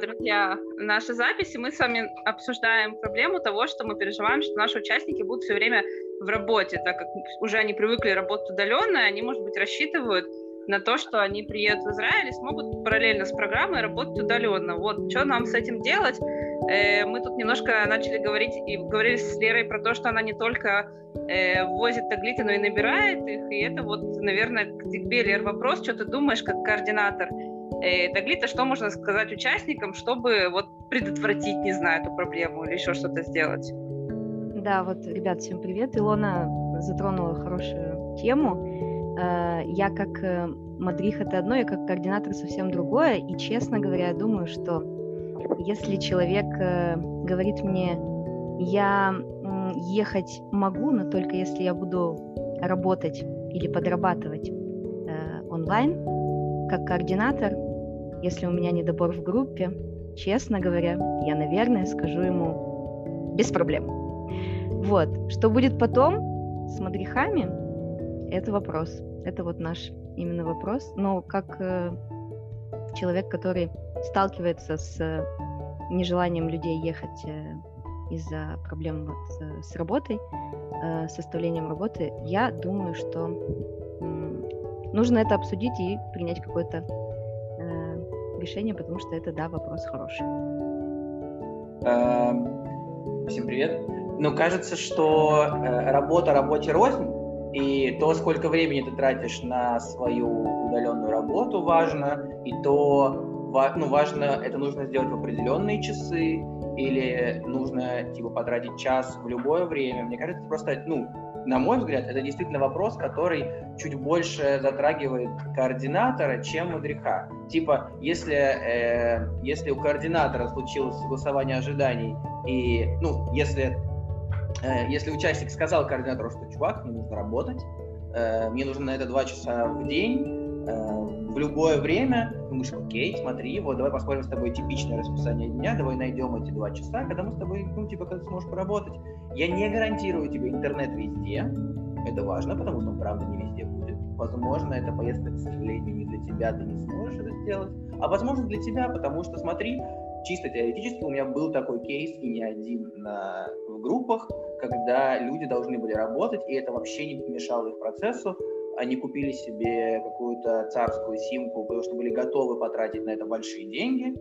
Друзья, наша запись, и мы с вами обсуждаем проблему того, что мы переживаем, что наши участники будут все время в работе, так как уже они привыкли работать удаленно, они, может быть, рассчитывают на то, что они приедут в Израиль и смогут параллельно с программой работать удаленно. Вот, что нам с этим делать? Э, мы тут немножко начали говорить и говорили с Лерой про то, что она не только э, возит таглиты, но и набирает их. И это вот, наверное, к тебе, Лер, вопрос, что ты думаешь как координатор таглита, что можно сказать участникам, чтобы вот предотвратить, не знаю, эту проблему или еще что-то сделать? Да, вот, ребят, всем привет. Илона затронула хорошую тему Э, я как э, мадрих это одно, я как координатор совсем другое. И, честно говоря, я думаю, что если человек э, говорит мне, я ехать могу, но только если я буду работать или подрабатывать онлайн, как координатор, если у меня недобор в группе, честно говоря, я, наверное, скажу ему без проблем. Вот. Что будет потом с мадрихами, это вопрос. Это вот наш именно вопрос. Но как э, человек, который сталкивается с э, нежеланием людей ехать э, из-за проблем вот, э, с работой, э, составлением работы, я думаю, что нужно это обсудить и принять какое-то э, решение, потому что это, да, вопрос хороший. Эм, всем привет. Ну, кажется, что э, работа работе рознь, и то, сколько времени ты тратишь на свою удаленную работу, важно. И то, ну, важно, это нужно сделать в определенные часы или нужно, типа, потратить час в любое время. Мне кажется, просто, ну, на мой взгляд, это действительно вопрос, который чуть больше затрагивает координатора, чем мудреха. Типа, если, э, если у координатора случилось согласование ожиданий, и, ну, если Э, если участник сказал координатору, что чувак, мне нужно работать, э, мне нужно на это два часа в день, в любое время, думаешь, окей, смотри, вот давай посмотрим с тобой типичное расписание дня, давай найдем эти два часа, когда мы с тобой, ну, типа, когда сможешь поработать. Я не гарантирую тебе интернет везде, это важно, потому что он, правда, не везде будет. Возможно, эта поездка, к сожалению, не для тебя, ты не сможешь это сделать, а возможно для тебя, потому что, смотри, чисто теоретически у меня был такой кейс, и не один на, в группах, когда люди должны были работать, и это вообще не помешало их процессу. Они купили себе какую-то царскую симку, потому что были готовы потратить на это большие деньги.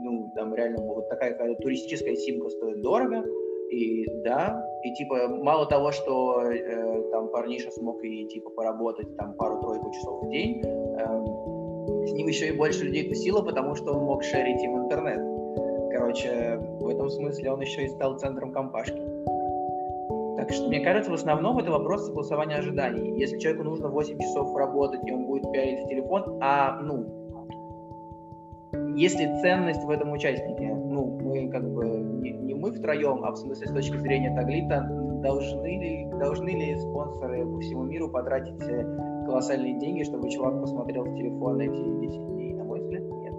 Ну, там реально вот такая какая-то туристическая симка стоит дорого. И да, и типа мало того, что э, там парниша смог и типа поработать там пару-тройку часов в день, э, с ним еще и больше людей тусило, потому что он мог шерить им интернет. Короче, в этом смысле он еще и стал центром компашки. Что, мне кажется, в основном это вопрос согласования ожиданий. Если человеку нужно 8 часов работать, и он будет пялить в телефон, а, ну, если ценность в этом участнике, ну, мы как бы, не, не мы втроем, а в смысле с точки зрения Таглита, должны ли, должны ли спонсоры по всему миру потратить э, колоссальные деньги, чтобы чувак посмотрел в телефон эти 10 дней? На мой взгляд, нет.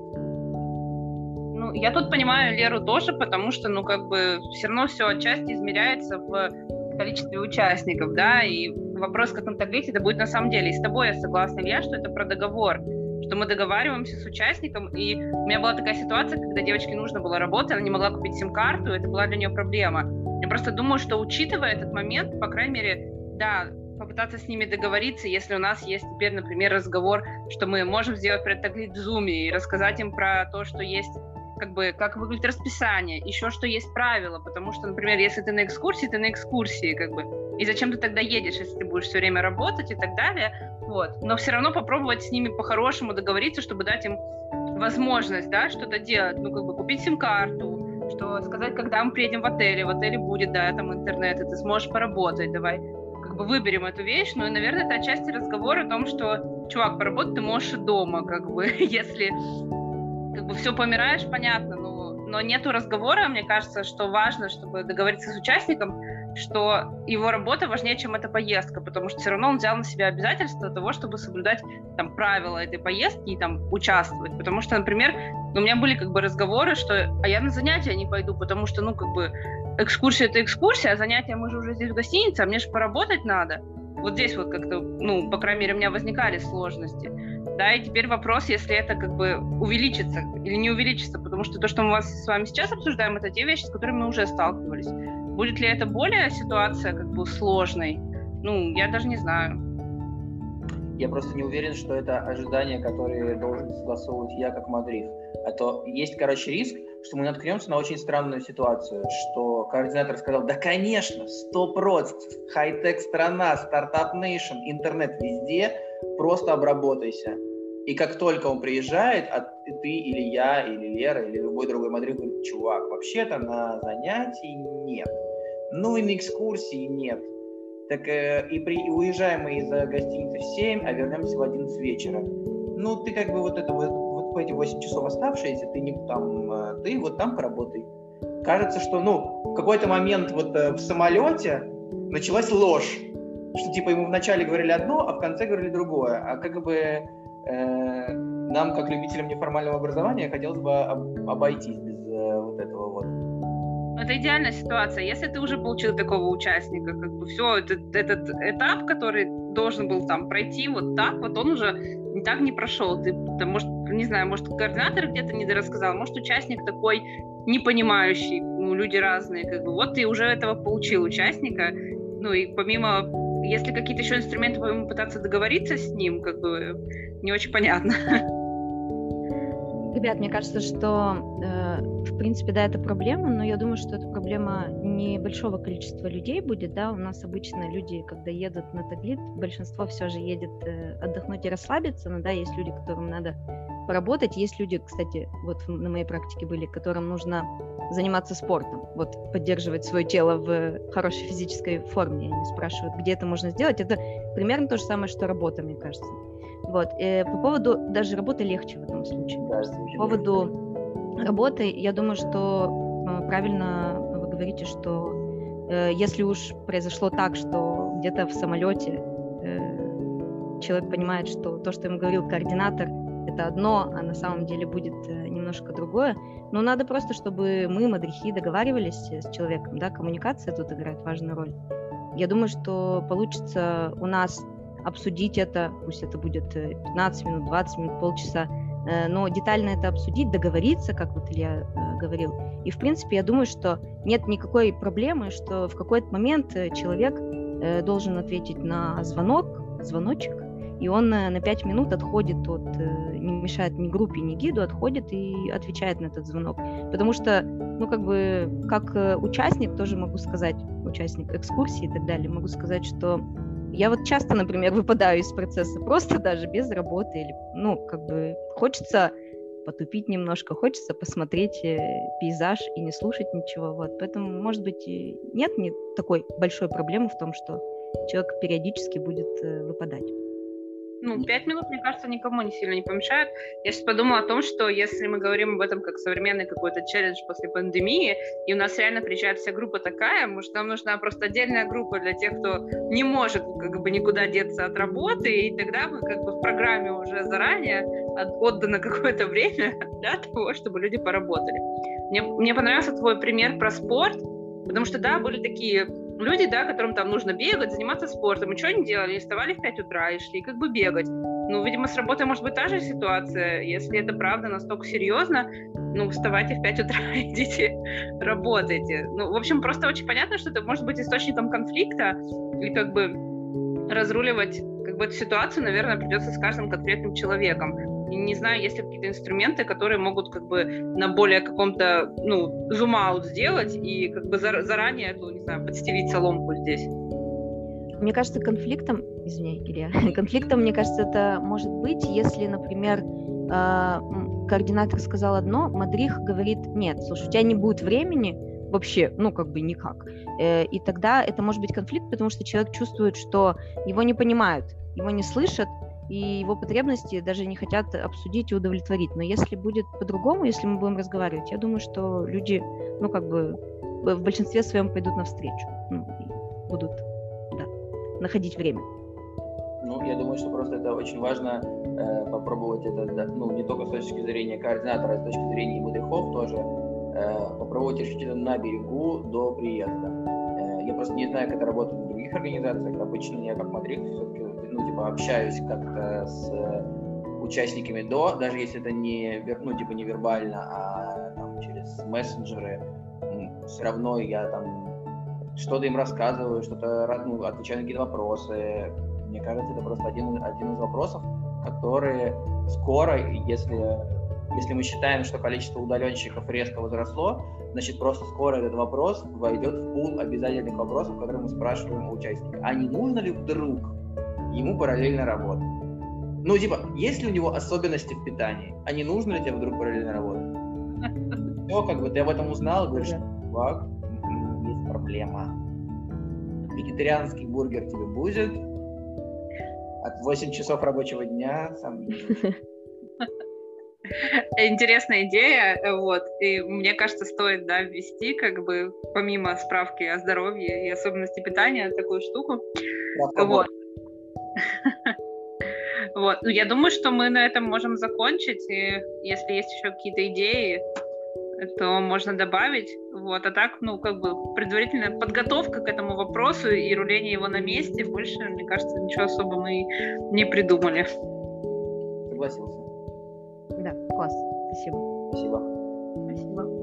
Ну, я тут понимаю Леру тоже, потому что, ну, как бы, все равно все отчасти измеряется в количестве участников, да, и вопрос, как он таблице, это будет на самом деле. И с тобой я согласна, Илья, что это про договор, что мы договариваемся с участником, и у меня была такая ситуация, когда девочке нужно было работать, она не могла купить сим-карту, это была для нее проблема. Я просто думаю, что учитывая этот момент, по крайней мере, да, попытаться с ними договориться, если у нас есть теперь, например, разговор, что мы можем сделать предтаглит в Zoom и рассказать им про то, что есть как бы, как выглядит расписание, еще что есть правила, потому что, например, если ты на экскурсии, ты на экскурсии, как бы, и зачем ты тогда едешь, если ты будешь все время работать и так далее, вот, но все равно попробовать с ними по-хорошему договориться, чтобы дать им возможность, да, что-то делать, ну, как бы, купить сим-карту, что сказать, когда мы приедем в отеле, в отеле будет, да, там интернет, и ты сможешь поработать, давай, как бы выберем эту вещь, ну и, наверное, это отчасти разговор о том, что, чувак, поработать ты можешь и дома, как бы, если как бы все помираешь, понятно, но, но нету разговора, мне кажется, что важно, чтобы договориться с участником, что его работа важнее, чем эта поездка, потому что все равно он взял на себя обязательство того, чтобы соблюдать там правила этой поездки и там участвовать, потому что, например, у меня были как бы разговоры, что а я на занятия не пойду, потому что, ну, как бы экскурсия это экскурсия, а занятия мы же уже здесь в гостинице, а мне же поработать надо. Вот здесь вот как-то, ну, по крайней мере, у меня возникали сложности. да, и теперь вопрос, если это как бы увеличится или не увеличится, потому что то, что мы вас с вами сейчас обсуждаем, это те вещи, с которыми мы уже сталкивались. Будет ли это более ситуация как бы сложной? Ну, я даже не знаю. Я просто не уверен, что это ожидания, которые должен согласовывать я как мадрих. А то есть, короче, риск, что мы наткнемся на очень странную ситуацию, что координатор сказал, да, конечно, сто процентов, хай-тек страна, стартап нейшн, интернет везде, просто обработайся. И как только он приезжает, а ты или я, или Лера, или любой другой мадрид говорит, чувак, вообще-то на занятии нет. Ну и на экскурсии нет. Так э, и, при, уезжаем мы из гостиницы в 7, а вернемся в 11 вечера. Ну, ты как бы вот это вот, вот эти 8 часов оставшиеся, ты не там, э, ты вот там поработай. Кажется, что, ну, в какой-то момент вот э, в самолете началась ложь, что типа ему вначале говорили одно, а в конце говорили другое. А как бы э, нам, как любителям неформального образования, хотелось бы об, обойтись без э, вот этого вот. Это идеальная ситуация. Если ты уже получил такого участника, как бы все, этот, этот этап, который должен был там пройти вот так, вот он уже так не прошел. Ты, ты может, не знаю, может, координатор где-то недорассказал, может, участник такой непонимающий, ну, люди разные, как бы, вот ты уже этого получил участника, ну, и помимо, если какие-то еще инструменты, по пытаться договориться с ним, как бы, не очень понятно. Ребят, мне кажется, что, э, в принципе, да, это проблема, но я думаю, что это проблема небольшого количества людей будет, да, у нас обычно люди, когда едут на таглит, большинство все же едет э, отдохнуть и расслабиться, но, да, есть люди, которым надо поработать, есть люди, кстати, вот на моей практике были, которым нужно заниматься спортом, вот поддерживать свое тело в хорошей физической форме, они спрашивают, где это можно сделать, это примерно то же самое, что работа, мне кажется. Вот. И э, по поводу даже работы легче в этом случае. Да, по поводу работы, я думаю, что э, правильно вы говорите, что э, если уж произошло так, что где-то в самолете человек понимает, что то, что ему говорил координатор, это одно, а на самом деле будет э, немножко другое. Но надо просто, чтобы мы, мадрихи, договаривались с человеком, да, коммуникация тут играет важную роль. Я думаю, что получится у нас обсудить это, пусть это будет 15 э, минут, 20 минут, полчаса, э, но детально это обсудить, договориться, как вот Илья э, говорил. И, в принципе, я думаю, что нет никакой проблемы, что в какой-то момент человек должен ответить на звонок, звоночек, и он на 5 минут отходит от, не мешает ни группе, ни гиду, отходит и отвечает на этот звонок. Потому что, ну, как бы, как участник, тоже могу сказать, участник экскурсии и так далее, могу сказать, что я вот часто, например, выпадаю из процесса просто даже без работы или, ну, как бы хочется потупить немножко, хочется посмотреть э, пейзаж и не слушать ничего, вот. Поэтому, может быть, нет не такой большой проблемы в том, что человек периодически будет э, выпадать ну, пять минут, мне кажется, никому не сильно не помешает. Я сейчас подумала о том, что если мы говорим об этом как современный какой-то челлендж после пандемии, и у нас реально приезжает вся группа такая, может, нам нужна просто отдельная группа для тех, кто не может как бы никуда деться от работы, и тогда мы как бы в программе уже заранее отдано какое-то время для того, чтобы люди поработали. Мне, мне понравился твой пример про спорт, потому что, да, были такие люди, да, которым там нужно бегать, заниматься спортом, и что они делали? Они вставали в 5 утра и шли как бы бегать. Ну, видимо, с работой может быть та же ситуация. Если это правда настолько серьезно, ну, вставайте в 5 утра, идите, работайте. Ну, в общем, просто очень понятно, что это может быть источником конфликта, и как бы разруливать как бы эту ситуацию, наверное, придется с каждым конкретным человеком не знаю, есть ли какие-то инструменты, которые могут как бы на более каком-то, ну, зум-аут сделать и как бы заранее эту, не знаю, подстелить соломку здесь. Мне кажется, конфликтом, извини, Илья, конфликтом, мне кажется, это может быть, если, например, а, координатор сказал одно, Мадрих говорит, нет, слушай, у тебя не будет времени, вообще, ну, как бы никак. Э, и тогда это может быть конфликт, потому что человек чувствует, что его не понимают, его не слышат, и его потребности даже не хотят обсудить и удовлетворить. Но если будет по-другому, если мы будем разговаривать, я думаю, что люди, ну, как бы в большинстве своем пойдут навстречу, ну, будут, да, находить время. Ну, я думаю, что просто это очень важно э, попробовать это, да, ну, не только с точки зрения координатора, а с точки зрения мудрехов тоже, э, попробовать решить это на берегу до приезда. Э, я просто не знаю, как это работает в других организациях. Обычно я как мадрик все-таки ну, типа, общаюсь как-то с участниками до, даже если это не, ну, типа не вербально, а там, через мессенджеры, все равно я там что-то им рассказываю, что-то ну, отвечаю на какие-то вопросы. Мне кажется, это просто один, один из вопросов, которые скоро, если, если мы считаем, что количество удаленщиков резко возросло, значит, просто скоро этот вопрос войдет в пул обязательных вопросов, которые мы спрашиваем у участника. А не нужно ли вдруг ему параллельно работать? Ну, типа, есть ли у него особенности в питании? А не нужно ли тебе вдруг параллельно работать? Все, как бы ты об этом узнал, говоришь, чувак, есть проблема. Вегетарианский бургер тебе будет, от 8 часов рабочего дня сам Интересная идея, вот, и мне кажется, стоит, да, ввести, как бы, помимо справки о здоровье и особенности питания, такую штуку. Вот. Вот, ну я думаю, что мы на этом можем закончить, и если есть еще какие-то идеи, то можно добавить. Вот, а так, ну, как бы предварительная подготовка к этому вопросу и руление его на месте, больше, мне кажется, ничего особо мы не придумали. Согласился. Да, класс. Спасибо. Спасибо. Спасибо.